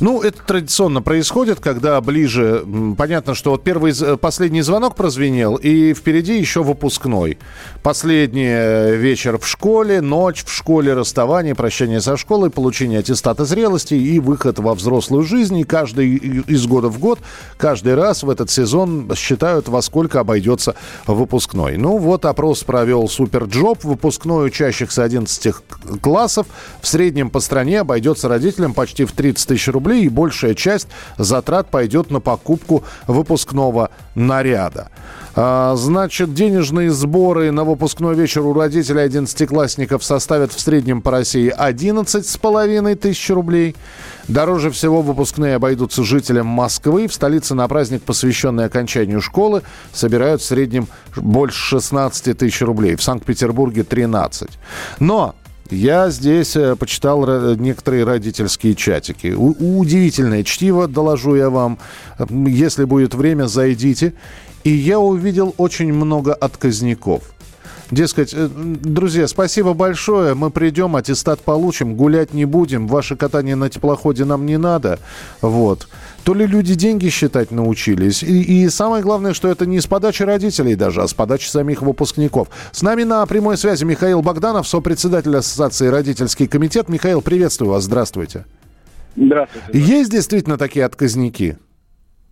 Ну, это традиционно происходит, когда ближе... Понятно, что вот первый, последний звонок прозвенел, и впереди еще выпускной. Последний э, вечер в школе, ночь в школе, расставание, прощание со школой, получение аттестата зрелости и выход во взрослую жизнь. И каждый из года в год, каждый раз в этот сезон считают, во сколько обойдется выпускной. Ну, вот опрос провел Superjob. Выпускной учащихся 11 классов в среднем по стране обойдется родителям почти в 30 тысяч рублей, и большая часть затрат пойдет на покупку выпускного наряда. А, Значит, денежные сборы на выпускной вечер у родителей 11-классников составят в среднем по России 11,5 тысяч рублей. Дороже всего выпускные обойдутся жителям Москвы. В столице на праздник, посвященный окончанию школы, собирают в среднем больше 16 тысяч рублей. В Санкт-Петербурге 13. Но я здесь э, почитал некоторые родительские чатики. У- удивительное чтиво, доложу я вам. Если будет время, зайдите. И я увидел очень много отказников. Дескать, э, друзья, спасибо большое, мы придем, аттестат получим, гулять не будем, ваше катание на теплоходе нам не надо. Вот. То ли люди деньги считать научились. И, и самое главное, что это не с подачи родителей даже, а с подачи самих выпускников. С нами на прямой связи Михаил Богданов, сопредседатель Ассоциации «Родительский комитет». Михаил, приветствую вас, здравствуйте. Здравствуйте. Есть действительно такие отказники?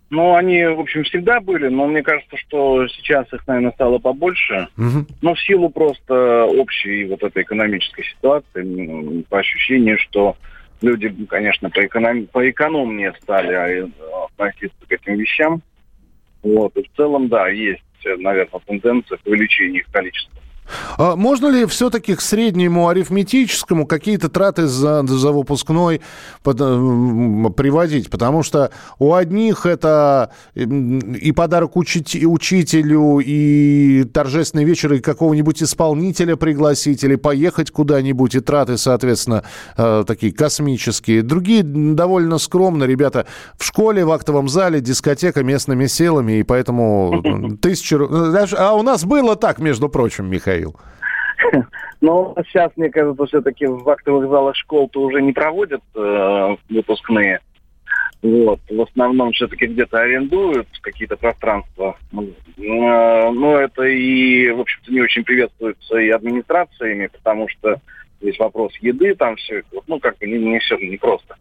Ну, они, в общем, всегда были, но мне кажется, что сейчас их, наверное, стало побольше. Мгм. Ну, в силу просто общей вот этой экономической ситуации, м, по ощущению, что люди, конечно, поэконом... поэкономнее стали а, относиться к этим вещам. Вот, и в целом, да, есть, наверное, тенденция к увеличению их количества. А можно ли все-таки к среднему арифметическому какие-то траты за, за выпускной под- приводить? Потому что у одних это и подарок учити- учителю, и торжественный вечер, и какого-нибудь исполнителя пригласить, или поехать куда-нибудь, и траты, соответственно, э, такие космические. Другие довольно скромно, ребята, в школе, в актовом зале, дискотека местными силами, и поэтому тысячу... ру- А у нас было так, между прочим, Михаил. Но сейчас, мне кажется, все-таки в актовых залах школ-то уже не проводят э, выпускные. Вот. В основном все-таки где-то арендуют какие-то пространства. Э, Но это и, в общем-то, не очень приветствуется и администрациями, потому что здесь вопрос еды, там все ну, как бы не, не все не просто.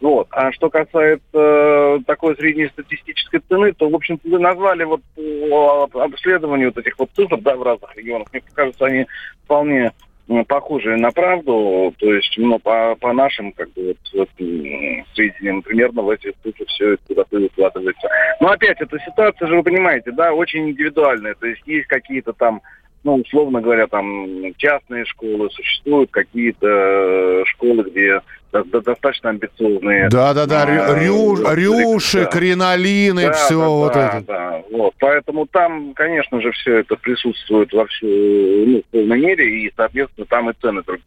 Вот. А что касается э, такой среднестатистической цены, то, в общем-то, вы назвали вот по обследованию вот этих вот цифр, да, в разных регионах. Мне кажется, они вполне м, похожие на правду, то есть, ну, по, по нашим, как бы, вот, сведениям, примерно в эти цифры все куда-то выкладывается. Но опять, эта ситуация же, вы понимаете, да, очень индивидуальная, то есть есть какие-то там ну, условно говоря, там частные школы, существуют какие-то э, школы, где до- до- достаточно амбициозные. Да-да-да, а, рю- рю- вот, рюши, да. кринолины, Да, все да, вот да, это. да, вот. Поэтому там, конечно же, все это присутствует во всю, ну, в полной мере, и, соответственно, там и цены другие.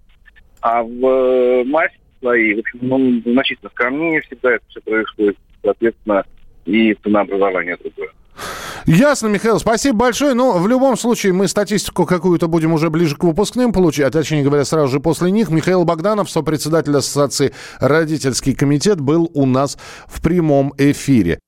А в э, массе своей, в общем, ну, значительно скромнее всегда это все происходит, соответственно, и ценообразование другое. Ясно, Михаил, спасибо большое. Ну, в любом случае, мы статистику какую-то будем уже ближе к выпускным получать, а точнее говоря, сразу же после них. Михаил Богданов, сопредседатель Ассоциации «Родительский комитет», был у нас в прямом эфире.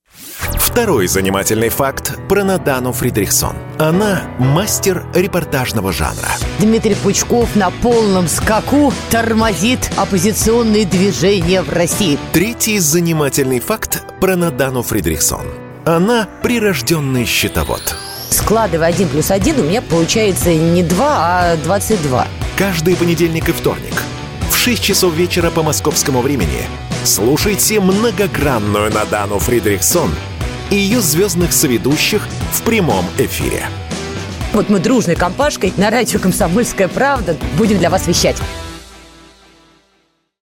Второй занимательный факт про Надану Фридрихсон. Она мастер репортажного жанра. Дмитрий Пучков на полном скаку тормозит оппозиционные движения в России. Третий занимательный факт про Надану Фридрихсон. Она прирожденный счетовод. Складывая один плюс один, у меня получается не 2, а 22. Каждый понедельник и вторник в 6 часов вечера по московскому времени слушайте многогранную Надану Фридрихсон и ее звездных соведущих в прямом эфире. Вот мы дружной компашкой на радио «Комсомольская правда» будем для вас вещать.